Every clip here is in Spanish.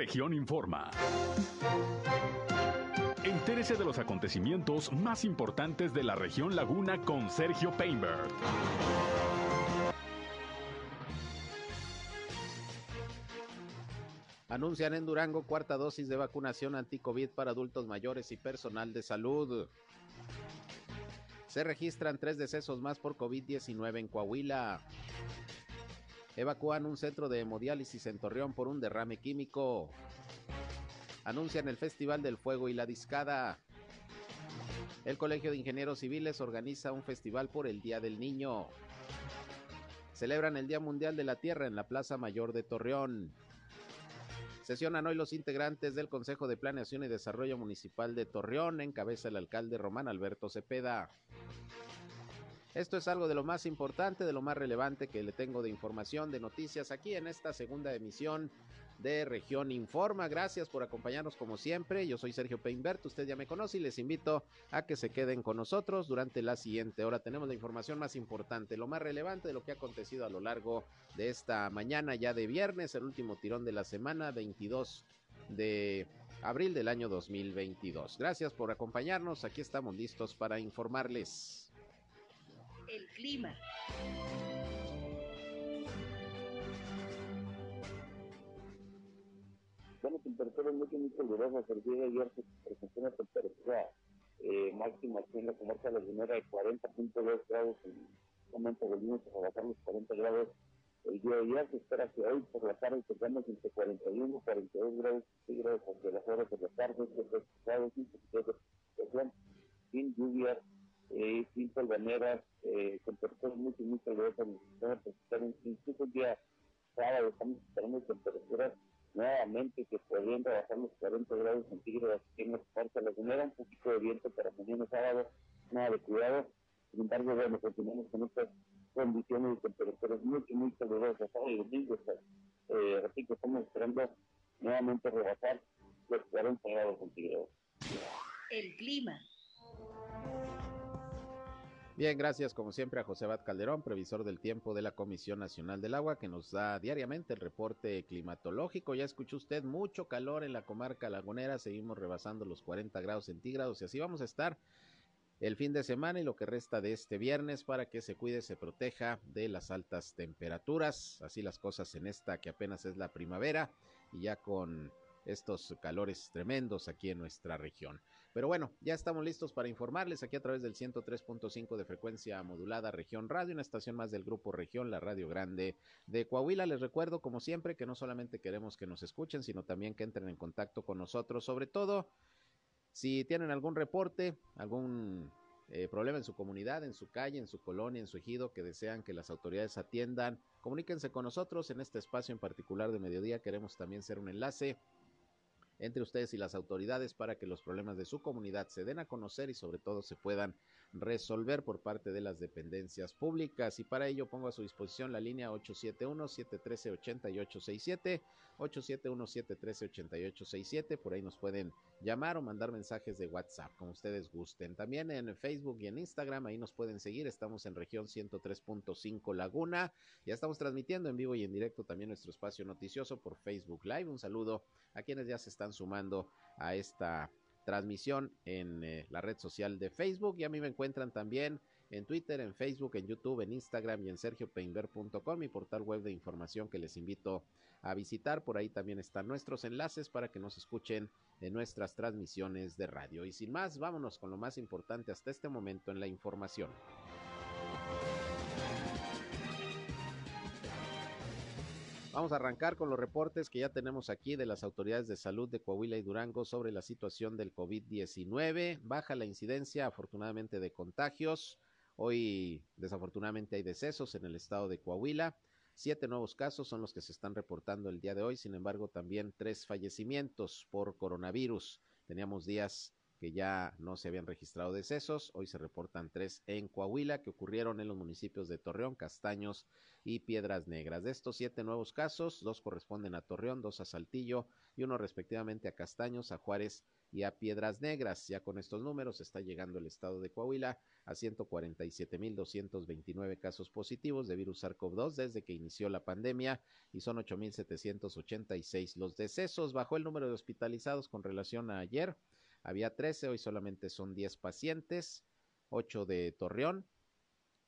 Región Informa. Entérese de los acontecimientos más importantes de la región Laguna con Sergio Painberg. Anuncian en Durango cuarta dosis de vacunación anti-COVID para adultos mayores y personal de salud. Se registran tres decesos más por COVID-19 en Coahuila. Evacúan un centro de hemodiálisis en Torreón por un derrame químico. Anuncian el Festival del Fuego y la Discada. El Colegio de Ingenieros Civiles organiza un festival por el Día del Niño. Celebran el Día Mundial de la Tierra en la Plaza Mayor de Torreón. Sesionan hoy los integrantes del Consejo de Planeación y Desarrollo Municipal de Torreón, en cabeza el alcalde Román Alberto Cepeda. Esto es algo de lo más importante, de lo más relevante que le tengo de información, de noticias aquí en esta segunda emisión de Región Informa. Gracias por acompañarnos como siempre. Yo soy Sergio Peinbert, usted ya me conoce y les invito a que se queden con nosotros durante la siguiente hora. Tenemos la información más importante, lo más relevante de lo que ha acontecido a lo largo de esta mañana ya de viernes, el último tirón de la semana, 22 de abril del año 2022. Gracias por acompañarnos. Aquí estamos listos para informarles el clima. Bueno, temperaturas muy, muy calurosas. El día de ayer se una temperatura eh, máxima en la comarca de la Llanera de 40.2 grados. En momento a bajar los 40 grados. El día de ayer se espera que hoy por la tarde tengamos entre 41 y 42 grados centígrados las horas de la tarde, grados sin sin lluvia eh, palvaneras, eh, temperaturas muy, muy calurosas, incluso el día sábado estamos esperando temperaturas nuevamente que podrían bajar los 40 grados centígrados en la parte lagunera, un poquito de viento para mañana sábado, nada de cuidado, sin embargo, bueno, continuamos con estas condiciones de temperaturas muy, muy calurosas, sábado y domingo, eh, repito, estamos esperando nuevamente rebajar los 40 grados centígrados. El clima. Bien, gracias como siempre a José Bat Calderón, previsor del tiempo de la Comisión Nacional del Agua, que nos da diariamente el reporte climatológico. Ya escuchó usted mucho calor en la comarca lagunera, seguimos rebasando los 40 grados centígrados y así vamos a estar el fin de semana y lo que resta de este viernes para que se cuide, se proteja de las altas temperaturas. Así las cosas en esta que apenas es la primavera y ya con estos calores tremendos aquí en nuestra región. Pero bueno, ya estamos listos para informarles aquí a través del 103.5 de frecuencia modulada Región Radio, una estación más del Grupo Región, la Radio Grande de Coahuila. Les recuerdo, como siempre, que no solamente queremos que nos escuchen, sino también que entren en contacto con nosotros, sobre todo si tienen algún reporte, algún eh, problema en su comunidad, en su calle, en su colonia, en su ejido, que desean que las autoridades atiendan, comuníquense con nosotros en este espacio en particular de mediodía. Queremos también ser un enlace entre ustedes y las autoridades para que los problemas de su comunidad se den a conocer y sobre todo se puedan resolver por parte de las dependencias públicas. Y para ello pongo a su disposición la línea 871-713-8867, 871-713-8867. Por ahí nos pueden llamar o mandar mensajes de WhatsApp, como ustedes gusten. También en Facebook y en Instagram, ahí nos pueden seguir. Estamos en región 103.5 Laguna. Ya estamos transmitiendo en vivo y en directo también nuestro espacio noticioso por Facebook Live. Un saludo a quienes ya se están sumando a esta transmisión en eh, la red social de Facebook y a mí me encuentran también en Twitter, en Facebook, en YouTube, en Instagram y en sergiopeinber.com, mi portal web de información que les invito a visitar. Por ahí también están nuestros enlaces para que nos escuchen en nuestras transmisiones de radio. Y sin más, vámonos con lo más importante hasta este momento en la información. Vamos a arrancar con los reportes que ya tenemos aquí de las autoridades de salud de Coahuila y Durango sobre la situación del COVID-19. Baja la incidencia, afortunadamente, de contagios. Hoy, desafortunadamente, hay decesos en el estado de Coahuila. Siete nuevos casos son los que se están reportando el día de hoy. Sin embargo, también tres fallecimientos por coronavirus. Teníamos días que ya no se habían registrado decesos. Hoy se reportan tres en Coahuila que ocurrieron en los municipios de Torreón, Castaños y Piedras Negras. De estos siete nuevos casos, dos corresponden a Torreón, dos a Saltillo y uno respectivamente a Castaños, a Juárez y a Piedras Negras. Ya con estos números está llegando el estado de Coahuila a 147.229 casos positivos de virus SARS-CoV-2 desde que inició la pandemia y son 8.786 los decesos. Bajó el número de hospitalizados con relación a ayer había 13, hoy solamente son 10 pacientes, 8 de Torreón,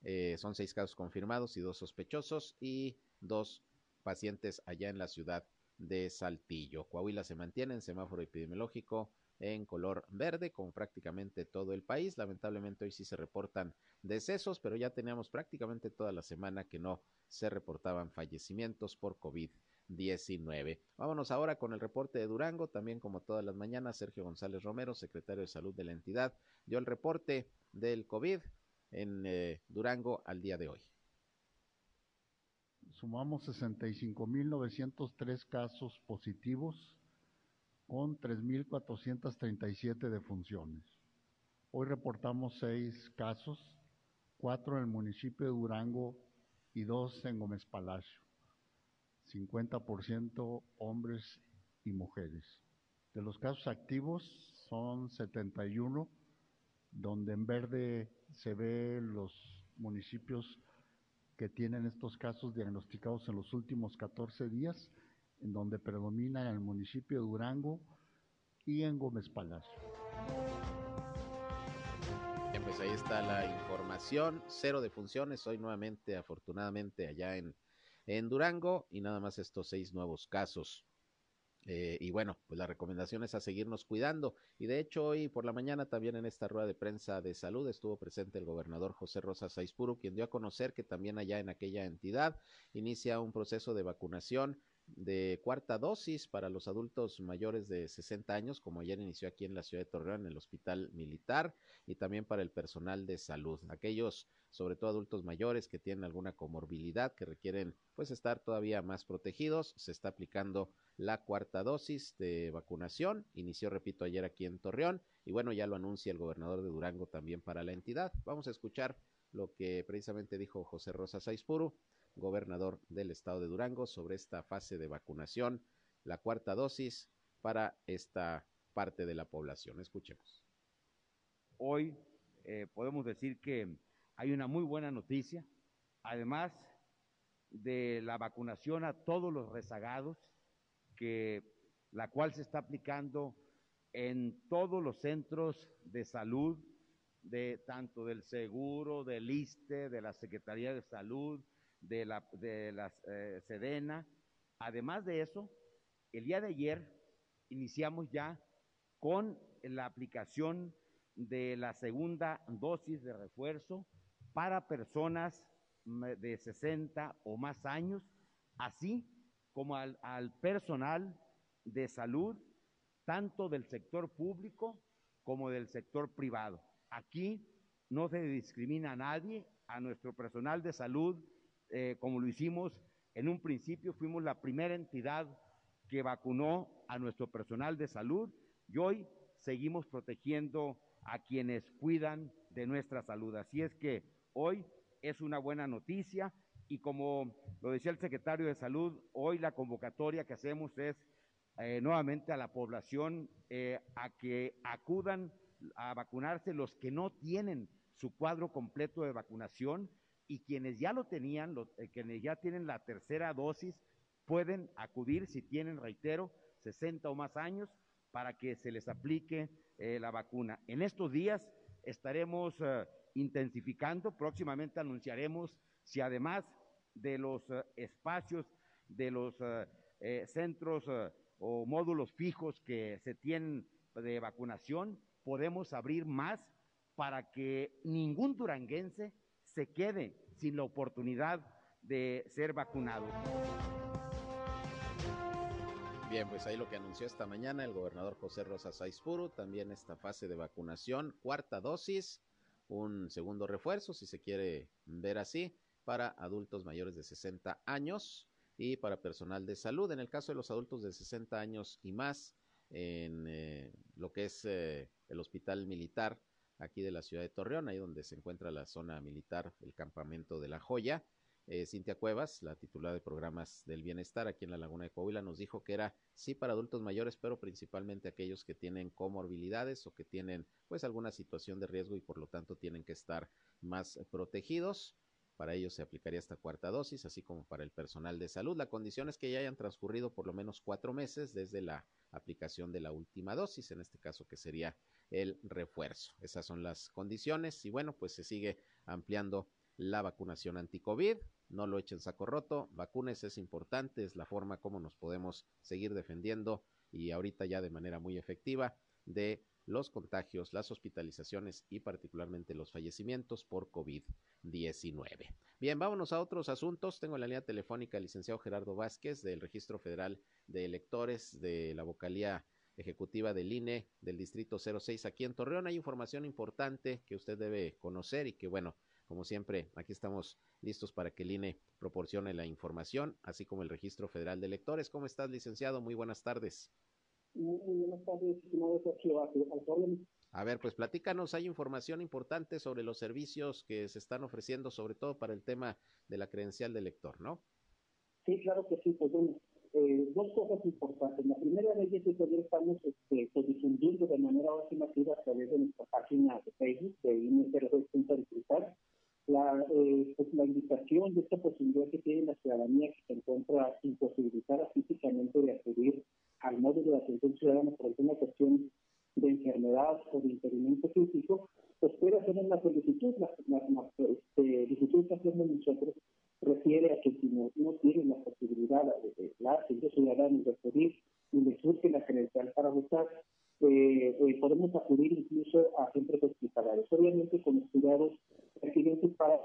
eh, son 6 casos confirmados y 2 sospechosos y 2 pacientes allá en la ciudad de Saltillo. Coahuila se mantiene en semáforo epidemiológico en color verde, como prácticamente todo el país. Lamentablemente hoy sí se reportan decesos, pero ya teníamos prácticamente toda la semana que no se reportaban fallecimientos por COVID 19. Vámonos ahora con el reporte de Durango, también como todas las mañanas, Sergio González Romero, secretario de Salud de la entidad, dio el reporte del COVID en eh, Durango al día de hoy. Sumamos 65.903 casos positivos con 3.437 defunciones. Hoy reportamos seis casos, cuatro en el municipio de Durango y dos en Gómez Palacio. 50% hombres y mujeres. De los casos activos son 71, donde en verde se ve los municipios que tienen estos casos diagnosticados en los últimos 14 días, en donde predomina el municipio de Durango y en Gómez Palacio. pues ahí está la información, cero de funciones, hoy nuevamente afortunadamente allá en en Durango y nada más estos seis nuevos casos. Eh, y bueno, pues la recomendación es a seguirnos cuidando. Y de hecho, hoy por la mañana también en esta rueda de prensa de salud estuvo presente el gobernador José Rosa Saispuru, quien dio a conocer que también allá en aquella entidad inicia un proceso de vacunación de cuarta dosis para los adultos mayores de 60 años, como ayer inició aquí en la ciudad de Torreón, en el Hospital Militar, y también para el personal de salud. Aquellos, sobre todo adultos mayores que tienen alguna comorbilidad, que requieren pues estar todavía más protegidos, se está aplicando la cuarta dosis de vacunación. Inició, repito, ayer aquí en Torreón, y bueno, ya lo anuncia el gobernador de Durango también para la entidad. Vamos a escuchar lo que precisamente dijo José Rosa Saizpuru gobernador del estado de Durango, sobre esta fase de vacunación, la cuarta dosis para esta parte de la población. Escuchemos. Hoy eh, podemos decir que hay una muy buena noticia, además de la vacunación a todos los rezagados, que la cual se está aplicando en todos los centros de salud, de tanto del seguro, del ISTE, de la Secretaría de Salud, de la, de eh, Sedena. Además de eso, el día de ayer iniciamos ya con la aplicación de la segunda dosis de refuerzo para personas de 60 o más años, así como al, al personal de salud, tanto del sector público como del sector privado. Aquí no se discrimina a nadie, a nuestro personal de salud eh, como lo hicimos en un principio, fuimos la primera entidad que vacunó a nuestro personal de salud y hoy seguimos protegiendo a quienes cuidan de nuestra salud. Así es que hoy es una buena noticia y como lo decía el secretario de salud, hoy la convocatoria que hacemos es eh, nuevamente a la población eh, a que acudan a vacunarse los que no tienen su cuadro completo de vacunación y quienes ya lo tenían, eh, quienes ya tienen la tercera dosis, pueden acudir si tienen, reitero, 60 o más años para que se les aplique eh, la vacuna. En estos días estaremos eh, intensificando, próximamente anunciaremos si además de los espacios, de los centros o módulos fijos que se tienen de vacunación, podemos abrir más para que ningún duranguense se quede sin la oportunidad de ser vacunado. Bien, pues ahí lo que anunció esta mañana el gobernador José Rosa Saizpuru, también esta fase de vacunación, cuarta dosis, un segundo refuerzo, si se quiere ver así, para adultos mayores de 60 años y para personal de salud. En el caso de los adultos de 60 años y más, en eh, lo que es eh, el hospital militar aquí de la ciudad de Torreón, ahí donde se encuentra la zona militar, el campamento de la Joya. Eh, Cintia Cuevas, la titular de programas del bienestar aquí en la Laguna de Coahuila, nos dijo que era sí para adultos mayores, pero principalmente aquellos que tienen comorbilidades o que tienen pues alguna situación de riesgo y por lo tanto tienen que estar más protegidos. Para ellos se aplicaría esta cuarta dosis, así como para el personal de salud. La condición es que ya hayan transcurrido por lo menos cuatro meses desde la aplicación de la última dosis, en este caso que sería el refuerzo. Esas son las condiciones y bueno, pues se sigue ampliando la vacunación anti-COVID. No lo echen saco roto, vacunes es importante, es la forma como nos podemos seguir defendiendo y ahorita ya de manera muy efectiva de los contagios, las hospitalizaciones y particularmente los fallecimientos por COVID-19. Bien, vámonos a otros asuntos. Tengo en la línea telefónica al licenciado Gerardo Vázquez del Registro Federal de Electores de la vocalía ejecutiva del INE del Distrito 06 aquí en Torreón. Hay información importante que usted debe conocer y que, bueno, como siempre, aquí estamos listos para que el INE proporcione la información, así como el Registro Federal de Electores. ¿Cómo estás, licenciado? Muy buenas tardes. Muy buenas tardes, a ver, pues platícanos, hay información importante sobre los servicios que se están ofreciendo, sobre todo para el tema de la credencial de lector, ¿no? Sí, claro que sí, pues bueno, eh, dos cosas importantes. La primera de ellas es que estamos este, pues, difundiendo de manera masiva a través de nuestra página de Facebook de Digital la, eh, pues, la invitación de esta posibilidad que tiene la ciudadanía que se encuentra imposibilitada físicamente de acudir al módulo de atención ciudadana por alguna cuestión de enfermedad o de impedimento físico, pues puede hacer una solicitud. La, la, la este, solicitud que hacemos nosotros refiere a que si no, no tienen la posibilidad de, de la atención ciudadana de acudir y les surge la credencial para votar, eh, eh, podemos acudir incluso a centros hospitalarios, obviamente con los cuidados pertinentes para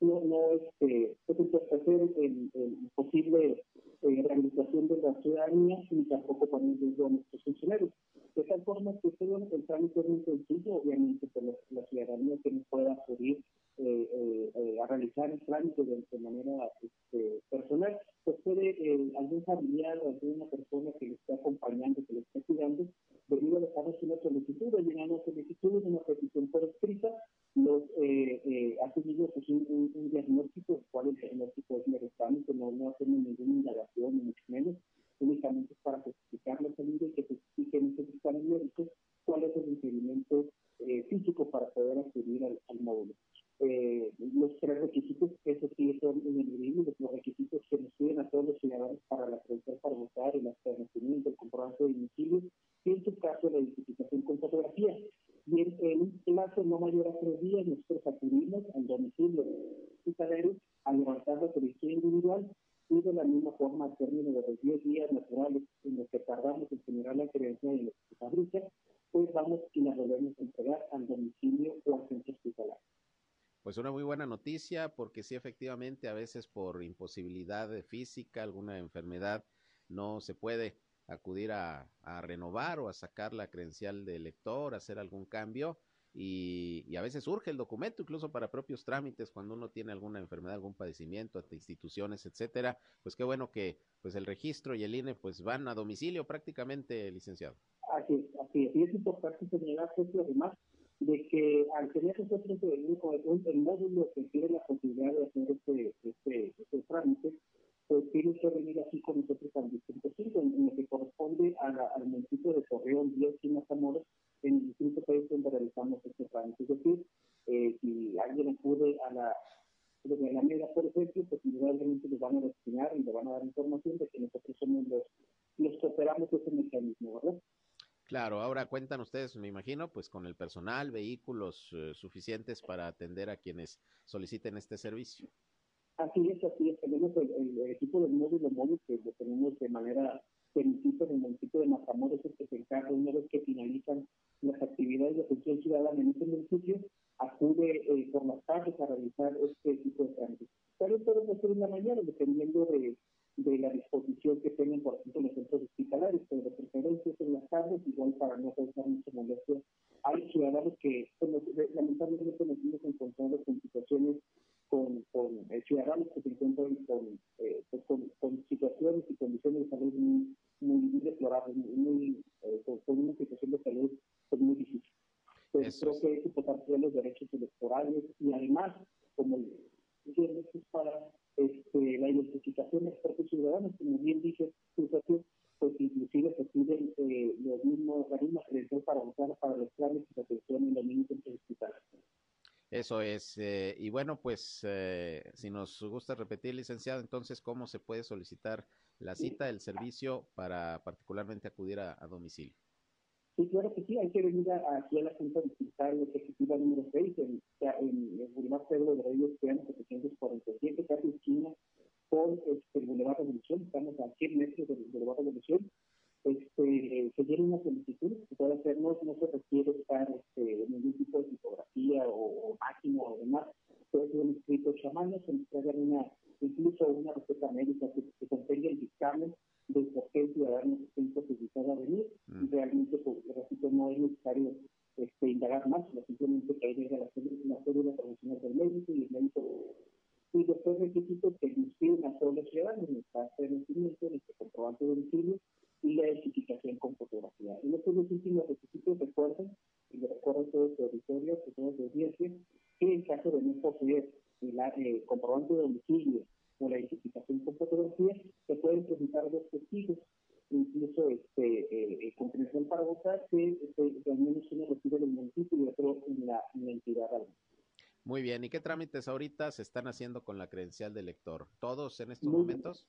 no, no este, hacer el, el posible eh, rehabilitación de la ciudadanía ni tampoco poner riesgo a nuestros funcionarios. De tal forma que todo el trámite es muy sencillo, obviamente, que la, la ciudadanía que no pueda acudir eh, eh, a realizar el trámite de, de manera este, personal, pues puede eh, algún familiar o alguna persona que le esté acompañando, que le esté cuidando, debido a dejarnos una solicitud, o llenar una solicitud, una petición por escrita, los eh, eh, tenido pues, un, un, un, diagnóstico, el cual el diagnóstico es meramente, no, no hacemos ninguna indagación, ni mucho menos, únicamente es para justificar la salida y que se explique en ese dictamen médico cuál es el impedimento eh, físico para poder acudir al, al módulo. Eh, los tres requisitos, eso sí son ineludibles, los requisitos que nos piden a todos los ciudadanos para la credencial para votar, el acta de nacimiento, el comprobante de domicilio y en su caso la identificación con fotografía. Y en, en un plazo no mayor a tres días, nosotros acudimos al domicilio hospitalario a levantar la solicitud individual y de la misma forma, al término de los 10 días naturales en los que tardamos en generar la credencial y la fabrica, pues vamos y la volvemos a entregar al domicilio o al centro hospitalario. Pues una muy buena porque sí, efectivamente, a veces por imposibilidad física, alguna enfermedad, no se puede acudir a, renovar o a sacar la credencial de lector, hacer algún cambio. Y, y, a veces surge el documento, incluso para propios trámites, cuando uno tiene alguna enfermedad, algún padecimiento, ante instituciones, etcétera, pues qué bueno que pues el registro y el INE pues van a domicilio prácticamente, licenciado. Así es, así es, y es importante señalar que además de que al tener nosotros el, el, el módulo que tiene la posibilidad de hacer este, este, este trámite, pues tiene que venir así con nosotros al distrito 5, en, lo que corresponde al municipio de Torreón, 10 y Matamoros, en el distrito 6 donde realizamos este trámite. Es decir, eh, si alguien acude a la de la media, por ejemplo, pues indudablemente les van a destinar y le van a dar información de que nosotros somos los, los que operamos ese mecanismo, ¿verdad? Claro, ahora cuentan ustedes, me imagino, pues con el personal, vehículos eh, suficientes para atender a quienes soliciten este servicio. Así es, así es. Tenemos el, equipo módulo móvil que lo tenemos de manera municipio, en el municipio de Matamoros, que se encarga una vez que finalizan las actividades de atención ciudadana en este municipio, acude eh, por las tardes a realizar este tipo de trámites. Pero podemos hacer en la mañana, dependiendo de, de la disposición que tengan, por ejemplo, los centros hospitalarios, pero de preferencia en las tardes, igual para no causar mucha molestia. Hay ciudadanos que, lamentablemente, nos hemos encontrado con situaciones con, con eh, ciudadanos que se encuentran con, eh, pues con, con, situaciones y condiciones de salud muy, muy deplorables, muy, muy, eh, con, una situación de salud pues, muy difícil. Entonces, creo que es importante los derechos electorales y además, como es para este, la identificación de expertos ciudadanos, como bien dice pues inclusive se piden eh, los mismos, la misma credencial para votar para los planes de atención en los niños hospitales. Eso es. Eh, y bueno, pues eh, si nos gusta repetir, licenciado, entonces, ¿cómo se puede solicitar la cita del servicio para particularmente acudir a, domicilio? Sí, claro que sí, hay que venir aquí a la Junta Distrital Ejecutiva número 6, en, en el Boulevard Pedro de Reyes, 747, casi esquina con este, el Revolución, estamos a 100 metros del Boulevard Revolución. Este, se tiene una solicitud que puede hacer, no, se requiere estar este, en ningún tipo de tipografía o, máquina o demás, puede ser un escrito chamán, se nos puede una, incluso una receta médica que, que contenga el dictamen de por qué el ciudadano está imposibilitado a venir. Mm. Realmente, pues, repito, no es necesario este, indagar más, simplemente que llega la, la cédula profesional del médico y el médico y después requisitos que inscriben a todos los ciudadanos el caso de nacimiento, en el comprobante de domicilio y la identificación con fotografía. En estos dos últimos requisitos recuerden, y le recuerdo a todo su auditorio, a todos los audiencia, que en caso de no poseer el eh, comprobante de domicilio o la identificación con fotografía, se pueden presentar dos testigos, incluso este, eh, con credencial para votar, que, este, al menos uno recibe del municipio y otro en la, en la entidad muy bien, ¿y qué trámites ahorita se están haciendo con la credencial de lector? ¿Todos en estos momentos?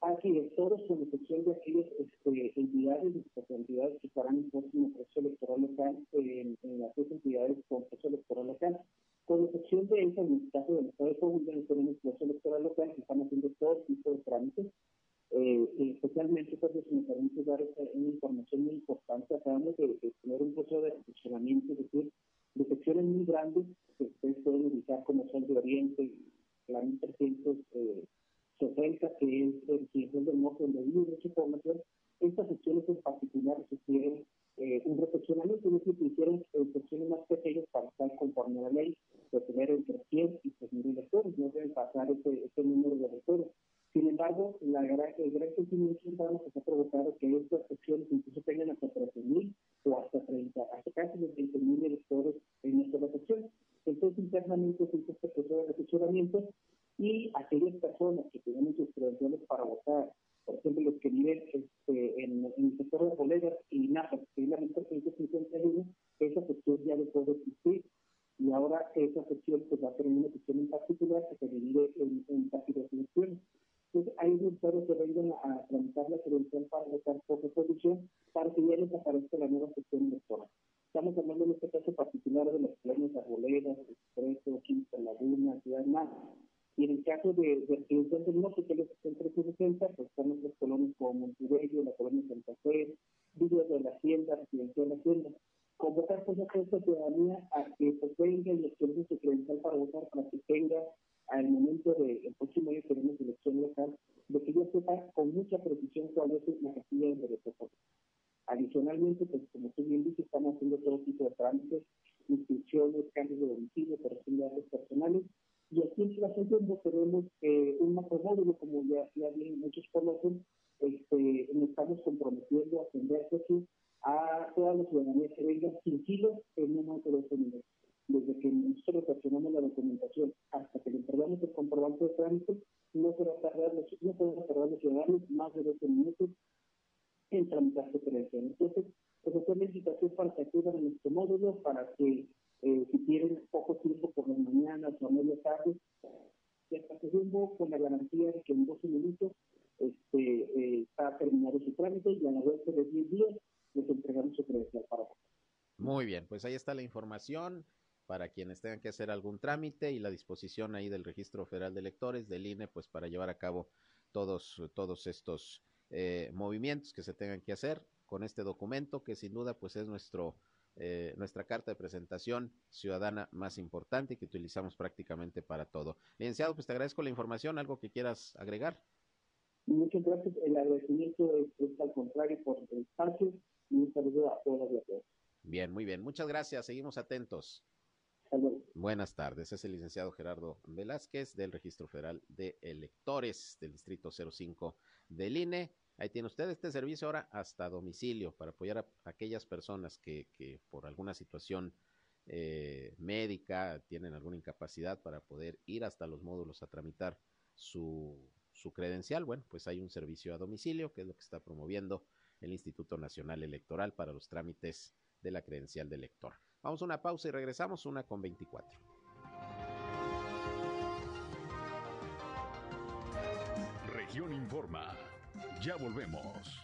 Así es, todos con excepción de aquellas este, entidades, las entidades que estarán en próximo proceso electoral local, en, las dos entidades con proceso electoral local. Con excepción de esa, en el caso del de Coahuila, no tenemos proceso electoral local, que están haciendo todo tipo de trámites. Eh, especialmente porque me permite dar una información muy importante, acabamos de, de tener un proceso de funcionamiento, es decir, de secciones muy grandes que ustedes pueden ubicar como Sol de Oriente, la 1360, que es el Cielo del Norte, donde vive mucha información. Estas secciones en particular requieren eh, un reflexionamiento, es decir, que hicieron eh, secciones más pequeñas para estar conforme a la ley, de tener entre 100 y 3.000 lectores, no deben pasar ese, ese número de lectores. Sin embargo, la gran, el gran crecimiento ciudadano que ha provocado que estas secciones incluso tengan hasta 13.000 o hasta 30, hasta casi los 20.000 electores en esta sección. Entonces, internamente se hizo este proceso de reflexionamiento y aquellas personas que tienen sus credenciales para votar, por ejemplo, los que viven este, en, el sector de bolegas y nada, que es la 1351, esa sección ya no puede existir. Y ahora esa sección pues, va a tener una sección en particular que se divide en, en casi dos secciones. Entonces, hay usuarios que vengan a tramitar la credencial para votar por resolución para que ya les aparezca la nueva sección electoral. Estamos hablando en este caso particular de los planes arboledas, Expreso, Quinta Laguna, Ciudad Más. Y en el caso de, de Residencial del Norte, que es el 360, pues están otras colonias como Montebello, la colonia Santa Fe, Villas de la Hacienda, Residencial de la Hacienda. Convocar pues a esta ciudadanía a que pues, venga y les su credencial para votar, para que tenga al momento del de, próximo año tenemos elección local, de que yo sepa con mucha precisión cuál es la casilla de derecho Adicionalmente, pues como tú bien dices, estamos haciendo todo tipo de trámites, inscripciones, cambios de domicilio, corrección de datos personales. Y aquí en la tenemos eh, un macromódulo, como ya, ya bien muchos conocen, este, nos estamos comprometiendo a atender a toda la ciudadanía que venga sin kilos en un momento de minutos desde que nosotros reaccionamos la documentación hasta que le entregamos el comprobante de trámite, no se va a tardar, no podemos tardar los ciudadanos más de 12 minutos en tramitar su credencial. Entonces, pues hacer la invitación para que acudan a nuestro módulo, para que eh, si tienen poco tiempo por las mañanas o a media tarde, se rumbo con la garantía de que en 12 minutos este, eh, está terminado su trámite y a la vuelta de 10 días les entregamos su credencial para Muy bien, pues ahí la información para quienes tengan que hacer algún trámite y la disposición ahí del Registro Federal de Electores, del INE, pues para llevar a cabo todos, todos estos eh, movimientos que se tengan que hacer con este documento que sin duda pues es nuestro eh, nuestra carta de presentación ciudadana más importante que utilizamos prácticamente para todo. Licenciado, pues te agradezco la información, algo que quieras agregar. Muchas gracias, el agradecimiento es, al contrario por el espacio y un saludo a todos los Bien, muy bien, muchas gracias, seguimos atentos. Buenas tardes, es el licenciado Gerardo Velázquez del Registro Federal de Electores del Distrito 05 del INE. Ahí tiene usted este servicio ahora hasta domicilio para apoyar a aquellas personas que, que por alguna situación eh, médica tienen alguna incapacidad para poder ir hasta los módulos a tramitar su, su credencial. Bueno, pues hay un servicio a domicilio que es lo que está promoviendo el Instituto Nacional Electoral para los trámites de la credencial de elector. Vamos a una pausa y regresamos, una con 24. Región Informa. Ya volvemos.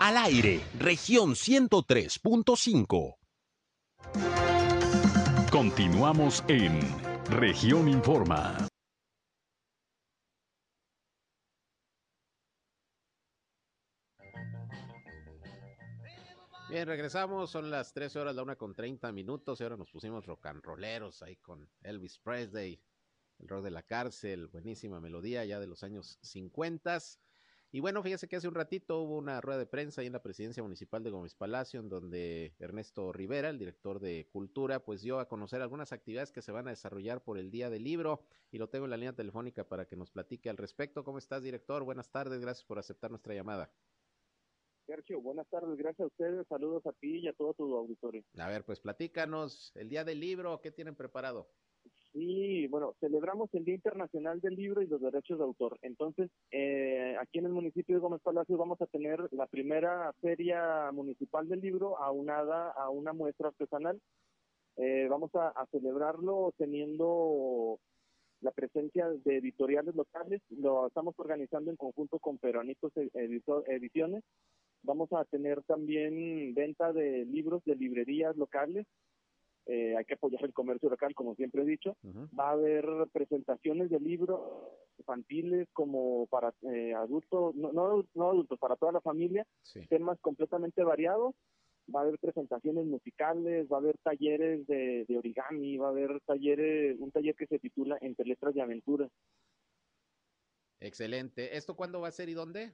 Al aire, región 103.5. Continuamos en región Informa. Bien, regresamos, son las 13 horas, la una con 30 minutos, y ahora nos pusimos rock and rolleros ahí con Elvis Presley, el rock de la cárcel, buenísima melodía ya de los años 50. Y bueno, fíjese que hace un ratito hubo una rueda de prensa ahí en la presidencia municipal de Gómez Palacio, en donde Ernesto Rivera, el director de Cultura, pues dio a conocer algunas actividades que se van a desarrollar por el Día del Libro, y lo tengo en la línea telefónica para que nos platique al respecto. ¿Cómo estás, director? Buenas tardes, gracias por aceptar nuestra llamada. Sergio, buenas tardes, gracias a ustedes, saludos a ti y a todo tu auditorio. A ver, pues platícanos, el Día del Libro, ¿qué tienen preparado? Sí, bueno, celebramos el Día Internacional del Libro y los Derechos de Autor. Entonces, eh, aquí en el municipio de Gómez Palacio vamos a tener la primera feria municipal del libro aunada a una muestra artesanal. Eh, vamos a, a celebrarlo teniendo la presencia de editoriales locales. Lo estamos organizando en conjunto con Peronitos Editor- Ediciones. Vamos a tener también venta de libros de librerías locales. Eh, hay que apoyar el comercio local, como siempre he dicho. Va a haber presentaciones de libros infantiles como para eh, adultos, no, no, no adultos, para toda la familia, Sí. temas completamente variados. Va a haber presentaciones musicales, va a haber talleres de, de origami, va a haber talleres, un taller que se titula Entre Letras de Aventura. Excelente. ¿Esto cuándo va a ser y dónde?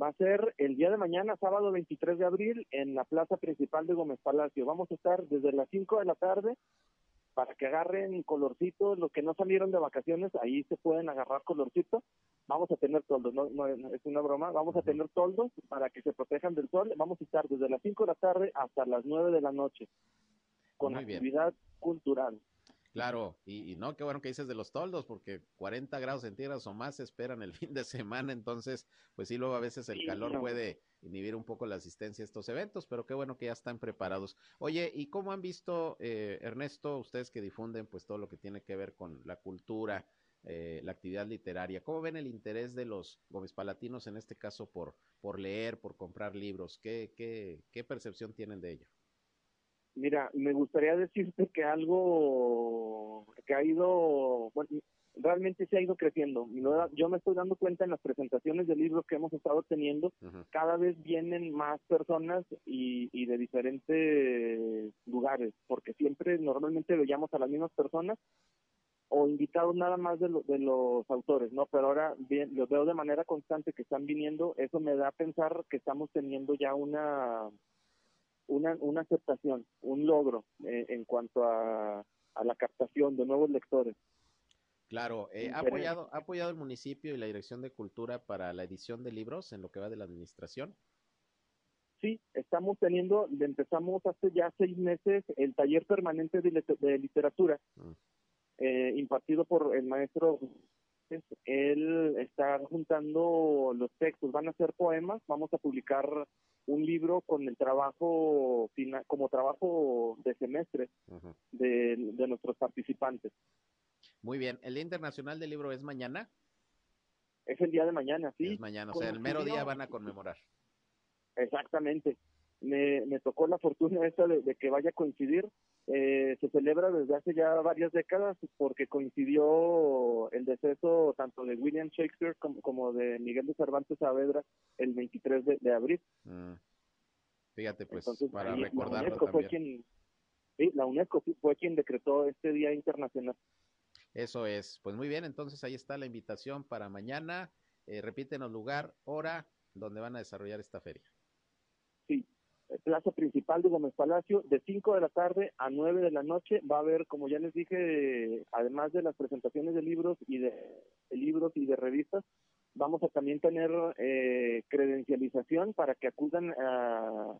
Va a ser el día de mañana, sábado 23 de abril, en la plaza principal de Gómez Palacio. Vamos a estar desde las 5 de la tarde para que agarren colorcito. Los que no salieron de vacaciones, ahí se pueden agarrar colorcito. Vamos a tener toldos, no, no, es una broma. Vamos a tener toldos para que se protejan del sol. Vamos a estar desde las 5 de la tarde hasta las 9 de la noche con Muy bien. actividad cultural. Claro, y, y no, qué bueno que dices de los toldos, porque 40 grados centígrados o más se esperan el fin de semana, entonces, pues sí, luego a veces el Sí, calor no. puede inhibir un poco la asistencia a estos eventos, pero qué bueno que ya están preparados. Oye, ¿y cómo han visto, eh, Ernesto, ustedes que difunden pues todo lo que tiene que ver con la cultura, eh, la actividad literaria, cómo ven el interés de los Gómez Palatinos en este caso por, por leer, por comprar libros? ¿Qué, qué, qué percepción tienen de ello? Mira, me gustaría decirte que algo que ha ido, bueno, realmente se ha ido creciendo. Yo me estoy dando cuenta en las presentaciones de libros que hemos estado teniendo, cada vez vienen más personas y, y de diferentes lugares, porque siempre normalmente veíamos a las mismas personas o invitados nada más de, lo- de los autores, ¿no? Pero ahora bien, los veo de manera constante que están viniendo, eso me da a pensar que estamos teniendo ya una una, una aceptación, un logro eh, en cuanto a, a la captación de nuevos lectores. Claro, eh, ¿ha, apoyado, ¿ha apoyado el municipio y la Dirección de Cultura para la edición de libros en lo que va de la administración? Sí, estamos teniendo, empezamos hace ya seis meses el taller permanente de, de literatura Mm. eh, impartido por el maestro. Él está juntando los textos, van a ser poemas, vamos a publicar un libro con el trabajo final, como trabajo de semestre de, de nuestros participantes. Muy bien, ¿el Día Internacional del Libro es mañana? Es el día de mañana, sí. Es mañana, o sea, el mero día van a conmemorar. Exactamente. Me, me tocó la fortuna esta de, de que vaya a coincidir. Eh, se celebra desde hace ya varias décadas porque coincidió el deceso tanto de William Shakespeare como, como de Miguel de Cervantes Saavedra el 23 de, de abril. Mm. Fíjate, pues, Entonces, para ahí la recordarlo UNESCO fue quien, sí, la UNESCO fue quien decretó este Día Internacional. Eso es. Pues muy bien, entonces ahí está la invitación para mañana. Eh, repítenos lugar, hora, donde van a desarrollar esta feria. Plaza principal de Gómez Palacio, de 5 de la tarde a 9 de la noche. Va a haber, como ya les dije, además de las presentaciones de libros y de de libros y de revistas. Vamos a también tener eh, credencialización para que acudan a,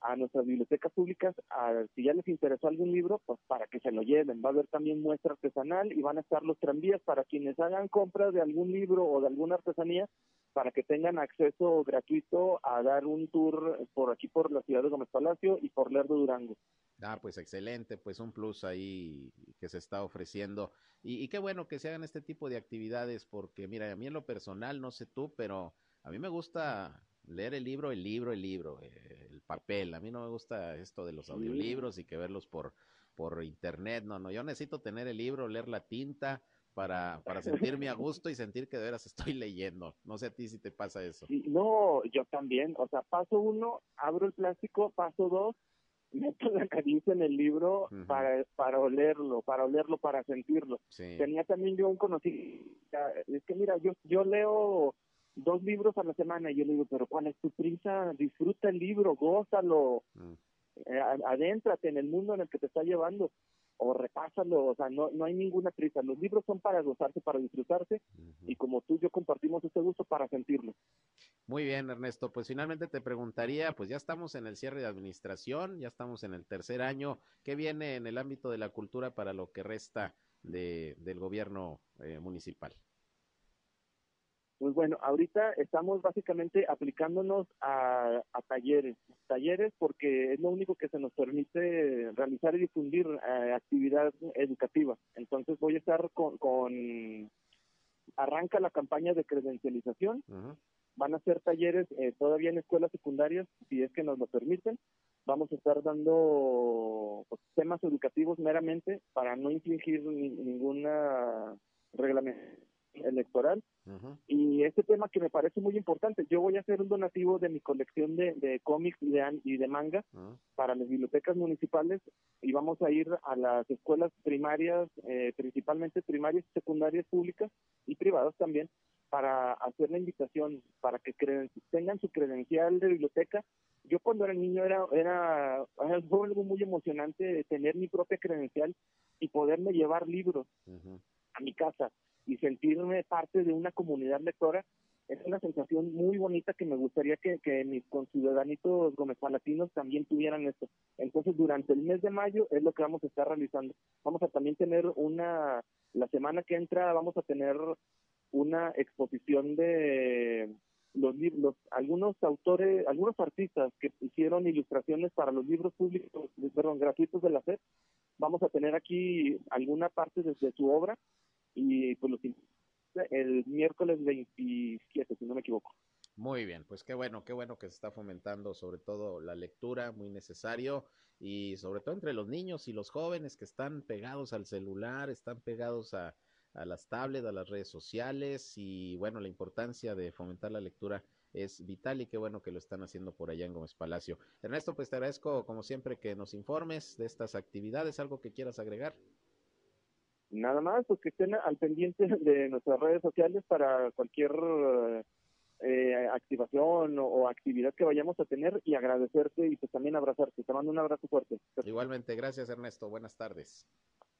a nuestras bibliotecas públicas, a, si ya les interesó algún libro, pues para que se lo lleven. Va a haber también muestra artesanal y van a estar los tranvías para quienes hagan compras de algún libro o de alguna artesanía, para que tengan acceso gratuito a dar un tour por aquí por la ciudad de Gómez Palacio y por Lerdo Durango. Ah, pues excelente, pues un plus ahí que se está ofreciendo. Y, y qué bueno que se hagan este tipo de actividades, porque mira, a mí en lo personal, no sé tú, pero a mí me gusta leer el libro, el libro, el libro, eh, el papel. A mí no me gusta esto de los audiolibros y que verlos por, por internet. No, no, yo necesito tener el libro, leer la tinta para, para sentirme a gusto y sentir que de veras estoy leyendo. No sé a ti si te pasa eso. No, yo también. O sea, paso uno, abro el plástico, paso dos, meto la caricia en el libro para, para olerlo, para olerlo, para sentirlo. Sí. Tenía también yo un conocido, es que mira, yo, yo leo dos libros a la semana y yo le digo, pero ¿cuál es tu prisa? Disfruta el libro, gózalo, Mm. eh, adéntrate en el mundo en el que te está llevando o repásalo, o sea, no, no hay ninguna prisa. Los libros son para gozarse, para disfrutarse y como tú y yo compartimos este gusto para sentirlo. Muy bien, Ernesto. Pues finalmente te preguntaría, pues ya estamos en el cierre de administración, ya estamos en el tercer año. ¿Qué viene en el ámbito de la cultura para lo que resta de, del gobierno eh, municipal? Pues bueno, ahorita estamos básicamente aplicándonos a, a talleres, talleres porque es lo único que se nos permite realizar y difundir eh, actividad educativa. Entonces voy a estar con, con, arranca la campaña de credencialización, van a ser talleres eh, todavía en escuelas secundarias, si es que nos lo permiten. Vamos a estar dando pues, temas educativos meramente para no infringir ni- ninguna reglamento electoral. Y este tema que me parece muy importante, yo voy a hacer un donativo de mi colección de, de cómics y de, an- y de manga para las bibliotecas municipales y vamos a ir a las escuelas primarias, eh, principalmente primarias y secundarias públicas y privadas también, para hacer la invitación, para que creden- tengan su credencial de biblioteca. Yo cuando era niño era, era, era fue algo muy emocionante tener mi propia credencial y poderme llevar libros a mi casa y sentirme parte de una comunidad lectora es una sensación muy bonita que me gustaría que, que mis conciudadanitos gómez palatinos también tuvieran esto. Entonces, durante el mes de mayo es lo que vamos a estar realizando. Vamos a también tener una, la semana que entra vamos a tener una exposición de los libros, algunos autores, algunos artistas que hicieron ilustraciones para los libros públicos, perdón, gratuitos de la SED. Vamos a tener aquí alguna parte de, de su obra y pues los el miércoles 27, si no me equivoco. Muy bien, pues qué bueno, qué bueno que se está fomentando sobre todo la lectura, muy necesario, y sobre todo entre los niños y los jóvenes que están pegados al celular, están pegados a, a las tablets, a las redes sociales, y bueno, la importancia de fomentar la lectura es vital y qué bueno que lo están haciendo por allá en Gómez Palacio. Ernesto, pues te agradezco como siempre que nos informes de estas actividades, algo que quieras agregar. Nada más, pues que estén al pendiente de nuestras redes sociales para cualquier eh, activación o, o actividad que vayamos a tener y agradecerte y pues también abrazarte. Te mando un abrazo fuerte. Igualmente, gracias Ernesto, buenas tardes.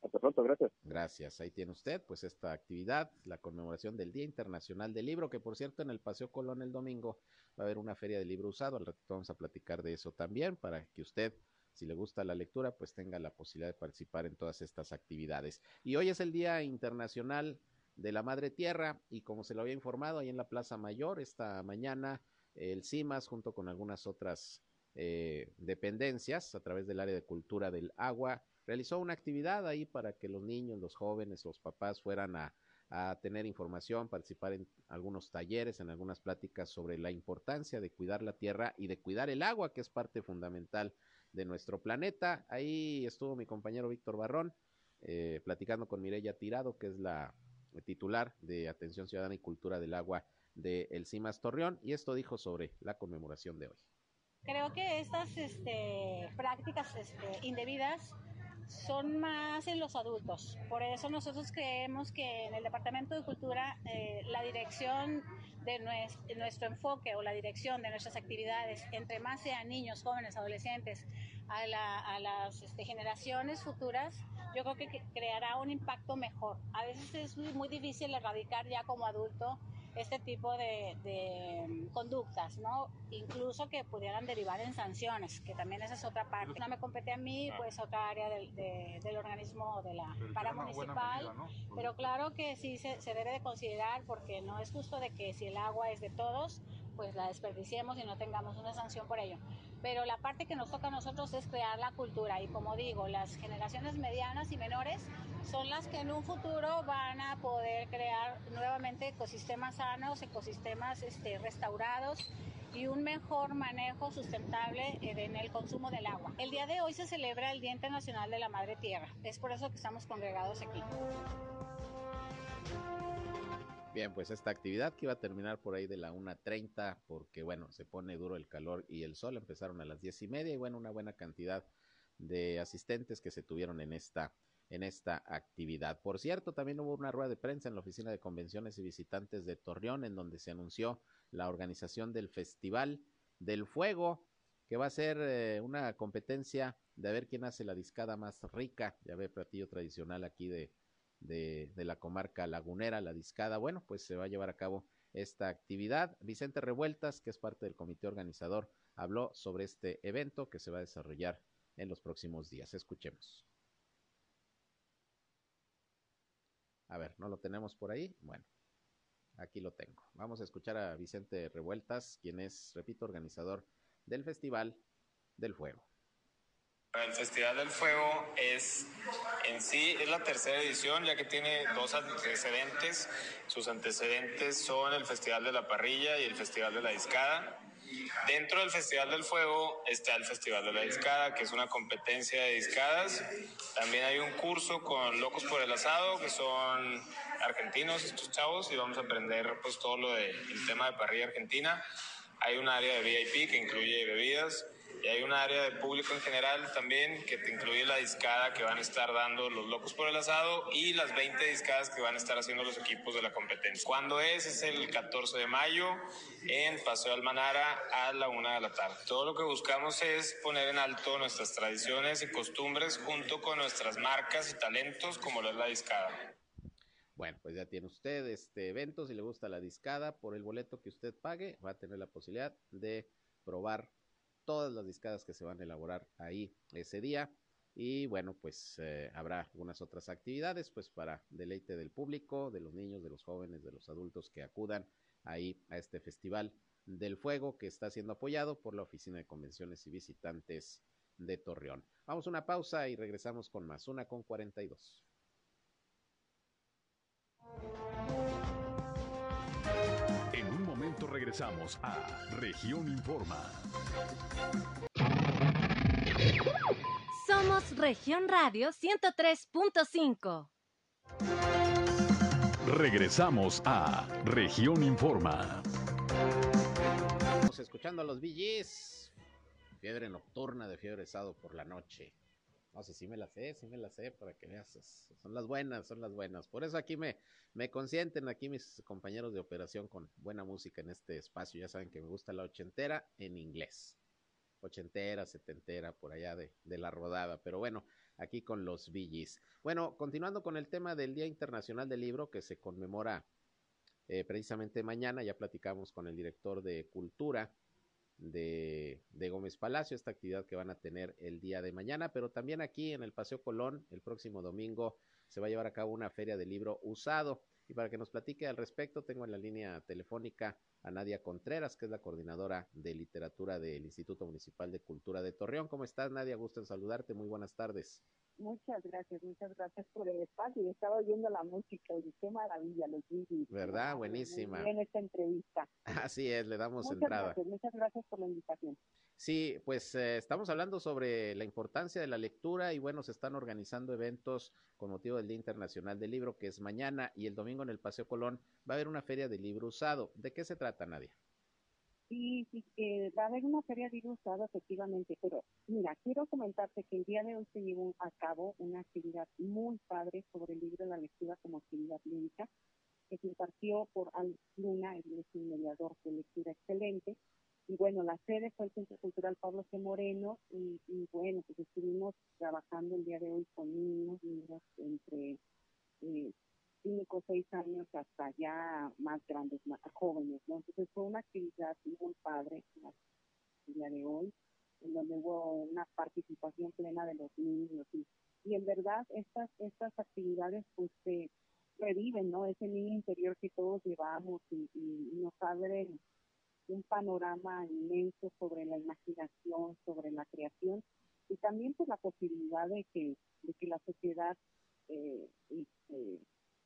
Hasta pronto, gracias. Gracias. Ahí tiene usted, pues, esta actividad, la conmemoración del Día Internacional del Libro, que por cierto en el Paseo Colón el domingo va a haber una feria de libro usado. Al ratito vamos a platicar de eso también, para que usted, si le gusta la lectura, pues tenga la posibilidad de participar en todas estas actividades. Y hoy es el Día Internacional de la Madre Tierra, y como se lo había informado, ahí en la Plaza Mayor, esta mañana, el CIMAS, junto con algunas otras eh, dependencias, a través del área de cultura del agua, realizó una actividad ahí para que los niños, los jóvenes, los papás fueran a, a, tener información, participar en algunos talleres, en algunas pláticas sobre la importancia de cuidar la tierra y de cuidar el agua, que es parte fundamental de nuestro planeta. Ahí estuvo mi compañero Víctor Barrón eh, platicando con Mireya Tirado, que es la titular de Atención Ciudadana y Cultura del Agua de El CIMAS Torreón, y esto dijo sobre la conmemoración de hoy. Creo que estas este, prácticas este, indebidas son más en los adultos. Por eso nosotros creemos que en el Departamento de Cultura eh, la dirección de nuestro, nuestro, enfoque o la dirección de nuestras actividades, entre más sean niños, jóvenes, adolescentes, a, la, a las este, generaciones futuras, yo creo que creará un impacto mejor. A veces es muy difícil erradicar ya como adulto este tipo de, mm, conductas, ¿no? Incluso que pudieran derivar en sanciones, que también esa es otra parte. No me compete a mí, pues otra área del, del organismo de la paramunicipal, pero claro que sí se, se debe de considerar porque no es justo de que si el agua es de todos, pues la desperdiciemos y no tengamos una sanción por ello. Pero la parte que nos toca a nosotros es crear la cultura. Y como digo, las generaciones medianas y menores son las que en un futuro van a poder crear nuevamente ecosistemas sanos, ecosistemas este, restaurados y un mejor manejo sustentable en el consumo del agua. El día de hoy se celebra el Día Internacional de la Madre Tierra, es por eso que estamos congregados aquí. Bien, pues esta actividad que iba a terminar por ahí de la 1.30, porque bueno, se pone duro el calor y el sol, empezaron a las diez y media y bueno, una buena cantidad de asistentes que se tuvieron en esta, en esta actividad. Por cierto, también hubo una rueda de prensa en la oficina de convenciones y visitantes de Torreón, en donde se anunció la organización del Festival del Fuego, que va a ser eh, una competencia de ver quién hace la discada más rica, ya ve platillo tradicional aquí de, de, la comarca lagunera, la discada. Bueno, pues se va a llevar a cabo esta actividad. Vicente Revueltas, que es parte del comité organizador, habló sobre este evento que se va a desarrollar en los próximos días. Escuchemos. A ver, ¿no lo tenemos por ahí? Bueno, aquí lo tengo. Vamos a escuchar a Vicente Revueltas, quien es, repito, organizador del Festival del Fuego. El Festival del Fuego es en sí es la tercera edición ya que tiene dos antecedentes. Sus antecedentes son el Festival de la Parrilla y el Festival de la Discada. Dentro del Festival del Fuego está el Festival de la Discada, que es una competencia de discadas. También hay un curso con Locos por el Asado, que son argentinos estos chavos, y vamos a aprender pues todo lo del tema de parrilla argentina. Hay un área de VIP que incluye bebidas y hay un área de público en general también que te incluye la discada que van a estar dando los locos por el asado y las 20 discadas que van a estar haciendo los equipos de la competencia. ¿Cuándo es? Es el 14 de mayo en Paseo Almanara a la una de la tarde. Todo lo que buscamos es poner en alto nuestras tradiciones y costumbres junto con nuestras marcas y talentos como lo es la discada. Bueno, pues ya tiene usted este evento, si le gusta la discada, por el boleto que usted pague, va a tener la posibilidad de probar todas las discadas que se van a elaborar ahí ese día. Y bueno, pues eh, habrá algunas otras actividades, pues para deleite del público, de los niños, de los jóvenes, de los adultos que acudan ahí a este festival del fuego que está siendo apoyado por la Oficina de Convenciones y Visitantes de Torreón. Vamos a una pausa y regresamos con más, una con 42. Regresamos a Región Informa. Somos Región Radio 103.5. Regresamos a Región Informa. Estamos escuchando a los VGs. Fiebre nocturna de fiebre estado por la noche. No sé, si me la sé, sí me la sé, para que veas. Son las buenas, son las buenas. Por eso aquí me, me consienten aquí mis compañeros de operación con buena música en este espacio. Ya saben que me gusta la ochentera en inglés. Ochentera, setentera, por allá de, de la rodada. Pero bueno, aquí con los VGs. Bueno, continuando con el tema del Día Internacional del Libro que se conmemora eh, precisamente mañana. Ya platicamos con el director de Cultura de, Gómez Palacio, esta actividad que van a tener el día de mañana, pero también aquí en el Paseo Colón, el próximo domingo, se va a llevar a cabo una feria de libro usado. Y para que nos platique al respecto, tengo en la línea telefónica a Nadia Contreras, que es la coordinadora de literatura del Instituto Municipal de Cultura de Torreón. ¿Cómo estás, Nadia? Gusto en saludarte. Muy buenas tardes. Muchas gracias, muchas gracias por el espacio. y estaba oyendo la música y qué maravilla los vídeos. ¿Verdad? Buenísima. En esta entrevista. Así es, le damos muchas entrada. Gracias, muchas gracias por la invitación. Sí, pues eh, estamos hablando sobre la importancia de la lectura y bueno, se están organizando eventos con motivo del Día Internacional del Libro, que es mañana, y el domingo en el Paseo Colón va a haber una feria de libro usado. ¿De qué se trata, Nadia? Sí, sí eh, va a haber una feria de usado efectivamente, pero mira, quiero comentarte que el día de hoy se llevó a cabo una actividad muy padre sobre el libro de la lectura como actividad clínica, que se impartió por Al Luna, el es un mediador de lectura excelente, y bueno, la sede fue el Centro Cultural Pablo C. Moreno y, y bueno, pues estuvimos trabajando el día de hoy con niños, niños entre eh, cinco o seis años hasta ya más grandes, más jóvenes, ¿no? Entonces fue una actividad muy padre el día de hoy, en donde hubo una participación plena de los niños y, y en verdad estas estas actividades pues se reviven, ¿no? Ese niño interior que todos llevamos y, y, nos abren un panorama inmenso sobre la imaginación, sobre la creación y también por la posibilidad de que, de que la sociedad eh, este,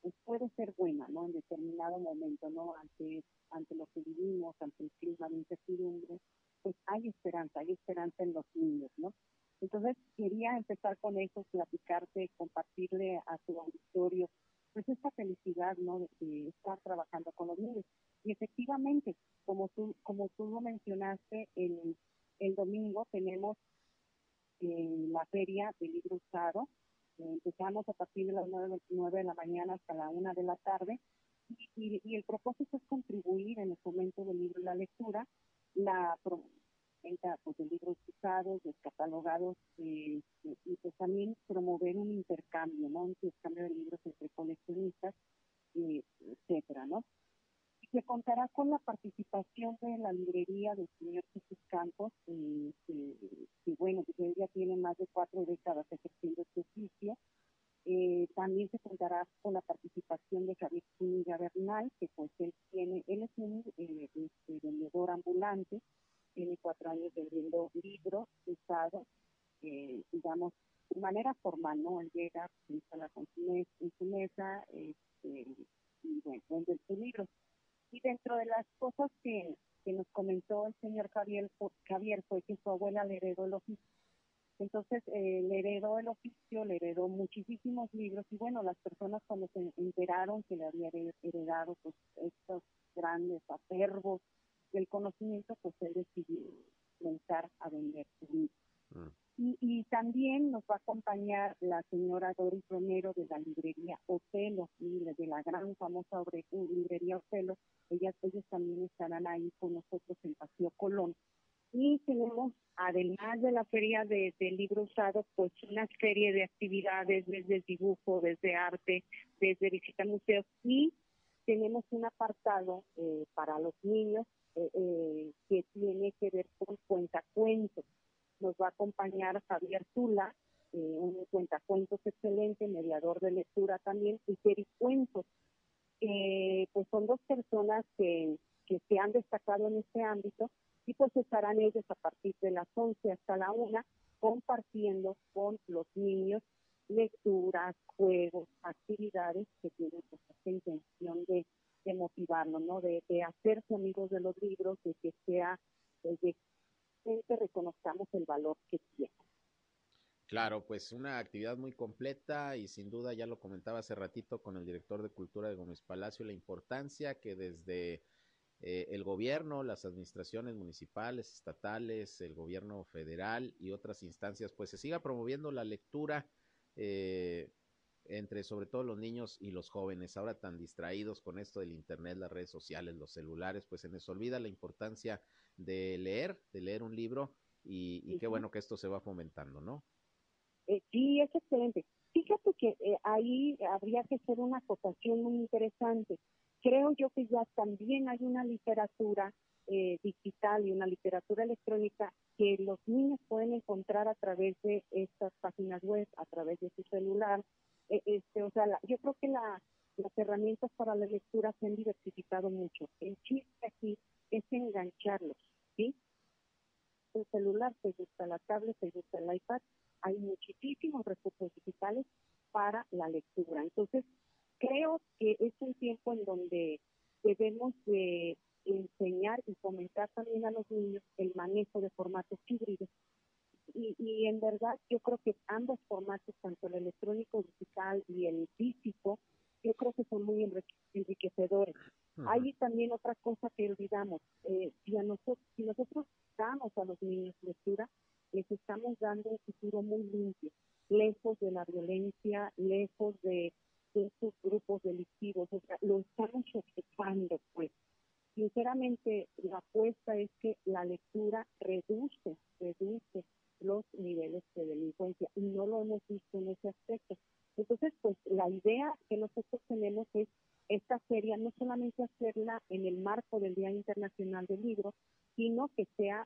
pues puede ser buena, ¿no? En determinado momento, ¿no? Ante, ante lo que vivimos, ante el clima de incertidumbre, pues hay esperanza, hay esperanza en los niños, ¿no? Entonces quería empezar con eso, platicarte, compartirle a tu auditorio, pues esta felicidad, ¿no? De, de estar trabajando con los niños. Y efectivamente, como tú, como tú lo mencionaste, el, el domingo tenemos eh, la feria del libro usado. Eh, empezamos a partir de las 9, 9 de la mañana hasta la 1 de la tarde. Y, el propósito es contribuir en el fomento del libro y la lectura, la venta pues, de libros usados, descatalogados, eh, y pues también promover un intercambio, ¿no? Un intercambio de libros entre coleccionistas, eh, etcétera, ¿no? Se contará con la participación de la librería del señor Jesús Campos, eh, que, que, bueno, que ella tiene más de cuatro décadas ejerciendo este oficio. Eh, también se contará con la participación de Javier Zúñiga Bernal, que pues él tiene, él es un eh, este, vendedor ambulante, tiene cuatro años vendiendo libros usados, eh, digamos, de manera formal, ¿no? Él llega, se instala con su en su mesa, este, y bueno, vende sus libros. Y dentro de las cosas que, que nos comentó el señor Javier, Javier fue que su abuela le heredó el oficio. Entonces, eh, le heredó el oficio, le heredó muchísimos libros y bueno, las personas cuando se enteraron que le había heredado pues estos grandes acervos del conocimiento, pues él decidió comenzar a vender su libro. Mm. Y, y, también nos va a acompañar la señora Doris Romero de la librería Otelo, de la gran famosa librería Otelo. Ellas, ellos también estarán ahí con nosotros en Paseo Colón. Y tenemos, además de la feria de, de libro usado, pues una serie de actividades desde dibujo, desde arte, desde visita a museos y tenemos un apartado eh, para los niños eh, eh, que tiene que ver con cuentacuentos nos va a acompañar Javier Tula, eh, un cuentacuentos excelente, mediador de lectura también, y Cuentos. Eh, pues son dos personas que, que se han destacado en este ámbito y pues estarán ellos a partir de las 11 hasta la 1 compartiendo con los niños lecturas, juegos, actividades que tienen pues, esta intención de, de ¿no? De, de hacerse amigos de los libros, de que sea, de reconozcamos el valor que tiene. Claro, pues una actividad muy completa y sin duda ya lo comentaba hace ratito con el director de Cultura de Gómez Palacio, la importancia que desde eh, el gobierno, las administraciones municipales, estatales, el gobierno federal y otras instancias, pues se siga promoviendo la lectura eh, entre sobre todo los niños y los jóvenes, ahora tan distraídos con esto del internet, las redes sociales, los celulares, pues se les olvida la importancia de leer, de leer un libro y, y qué bueno que esto se va fomentando, ¿no? Eh, sí, es excelente. Fíjate que eh, ahí habría que hacer una acotación muy interesante. Creo yo que ya también hay una literatura eh, digital y una literatura electrónica que los niños pueden encontrar a través de estas páginas web, a través de su celular, eh, este, o sea, la, yo creo que la, las herramientas para la lectura se han diversificado mucho. El chiste aquí es engancharlos, ¿sí? El celular se gusta, la tablet se gusta, el iPad, hay muchísimos recursos digitales para la lectura. Entonces, creo que es un tiempo en donde debemos de enseñar y fomentar también a los niños el manejo de formatos híbridos y, y en verdad yo creo que ambos formatos, tanto el electrónico digital y el físico, yo creo que son muy enriquecedores. Hay también otra cosa que olvidamos. Eh, si, a nosotros, si nosotros damos a los niños lectura, les estamos dando un futuro muy limpio, lejos de la violencia, lejos de, de estos grupos delictivos. O sea, lo estamos ocupando, pues. Sinceramente la apuesta es que la lectura reduce, reduce los niveles de delincuencia y no lo hemos visto en ese aspecto. Entonces, pues la idea que nosotros tenemos es esta feria no solamente hacerla en el marco del Día Internacional del Libro, sino que sea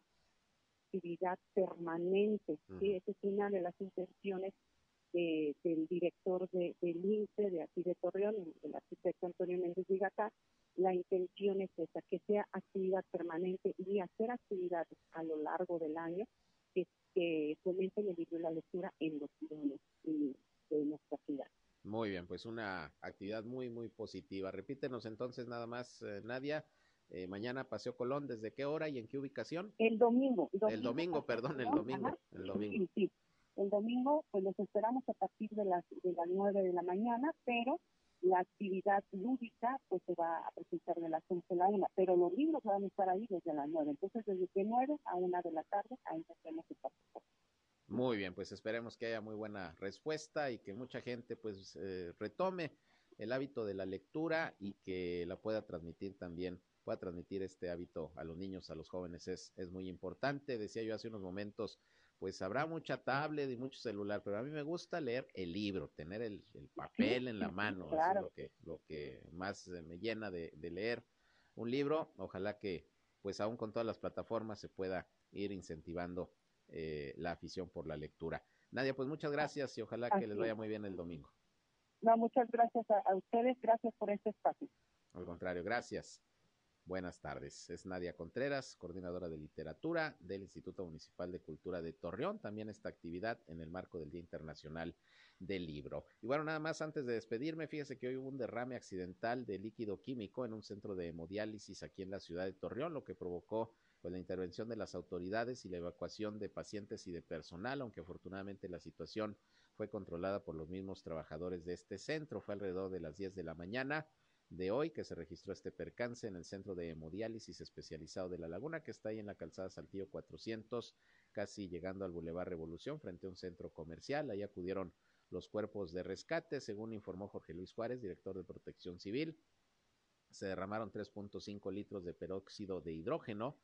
actividad permanente. ¿sí? Esa es una de las intenciones del director de, del INSE, de aquí de Torreón, el arquitecto Antonio Méndez Vigata, la intención es esa, que sea actividad permanente y hacer actividades a lo largo del año que, que fomenten el libro y la lectura en los niños de nuestra ciudad. Muy bien, pues una actividad muy, muy positiva. Repítenos entonces nada más, eh, Nadia. Eh, mañana Paseo Colón, ¿desde qué hora y en qué ubicación? El domingo. el domingo, perdón, el domingo. El domingo. Sí, sí. El domingo, pues los esperamos a partir de las, de las 9 de la mañana, pero la actividad lúdica pues se va a presentar de las 11 de la una, pero los libros van a estar ahí desde las 9. Entonces, desde 9 a 1 de la tarde, ahí tenemos que participar. Muy bien, pues esperemos que haya muy buena respuesta y que mucha gente pues eh, retome el hábito de la lectura y que la pueda transmitir también, pueda transmitir este hábito a los niños, a los jóvenes, es, es muy importante. Decía yo hace unos momentos, pues habrá mucha tablet y mucho celular, pero a mí me gusta leer el libro, tener el, papel en la mano, es lo que, lo que más me llena de, leer un libro. Ojalá que, pues aún con todas las plataformas, se pueda ir incentivando eh, la afición por la lectura. Nadia, pues muchas gracias y ojalá que les vaya muy bien el domingo. No, muchas gracias a ustedes, gracias por este espacio. Al contrario, gracias. Buenas tardes. Es Nadia Contreras, coordinadora de literatura del Instituto Municipal de Cultura de Torreón. También esta actividad en el marco del Día Internacional del Libro. Y bueno, nada más antes de despedirme, fíjese que hoy hubo un derrame accidental de líquido químico en un centro de hemodiálisis aquí en la ciudad de Torreón, lo que provocó pues, la intervención de las autoridades y la evacuación de pacientes y de personal, aunque afortunadamente la situación fue controlada por los mismos trabajadores de este centro. Fue alrededor de las 10 de la mañana de hoy que se registró este percance en el centro de hemodiálisis especializado de La Laguna, que está ahí en la calzada Saltillo 400, casi llegando al Boulevard Revolución, frente a un centro comercial. Ahí acudieron los cuerpos de rescate, según informó Jorge Luis Juárez, director de Protección Civil. Se derramaron 3.5 litros de peróxido de hidrógeno,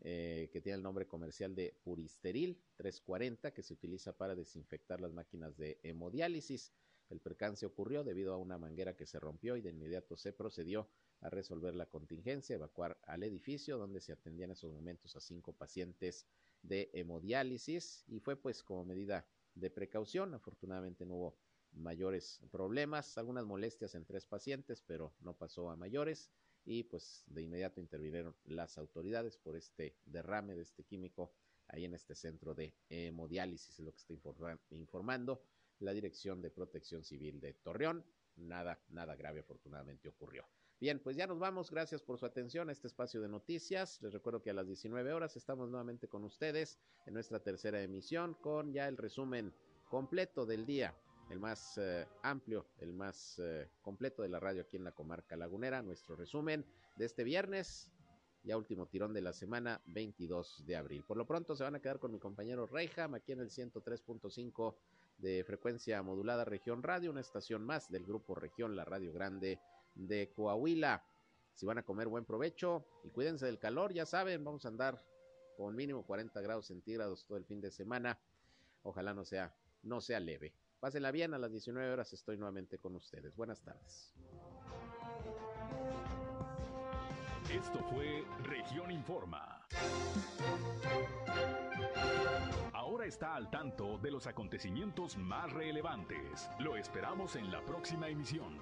eh, que tiene el nombre comercial de Puristeril 340, que se utiliza para desinfectar las máquinas de hemodiálisis. El percance ocurrió debido a una manguera que se rompió y de inmediato se procedió a resolver la contingencia, evacuar al edificio donde se atendían en esos momentos a cinco pacientes de hemodiálisis y fue pues como medida de precaución. Afortunadamente no hubo mayores problemas, algunas molestias en tres pacientes, pero no pasó a mayores y pues de inmediato intervinieron las autoridades por este derrame de este químico ahí en este centro de hemodiálisis, es lo que está informando la Dirección de Protección Civil de Torreón. Nada, nada grave afortunadamente ocurrió. Bien, pues ya nos vamos. Gracias por su atención a este espacio de noticias. Les recuerdo que a las 19 horas estamos nuevamente con ustedes en nuestra tercera emisión con ya el resumen completo del día, el más eh, amplio, el más eh, completo de la radio aquí en la comarca lagunera. Nuestro resumen de este viernes, ya último tirón de la semana, 22 de abril. Por lo pronto se van a quedar con mi compañero Reyham aquí en el 103.5 de frecuencia modulada Región Radio, una estación más del grupo Región, la Radio Grande de Coahuila. Si van a comer, buen provecho y cuídense del calor, ya saben, vamos a andar con mínimo 40 grados centígrados todo el fin de semana. Ojalá no sea, no sea leve. Pásenla bien, a las 19 horas estoy nuevamente con ustedes. Buenas tardes. Esto fue Región Informa ahora está al tanto de los acontecimientos más relevantes. Lo esperamos en la próxima emisión.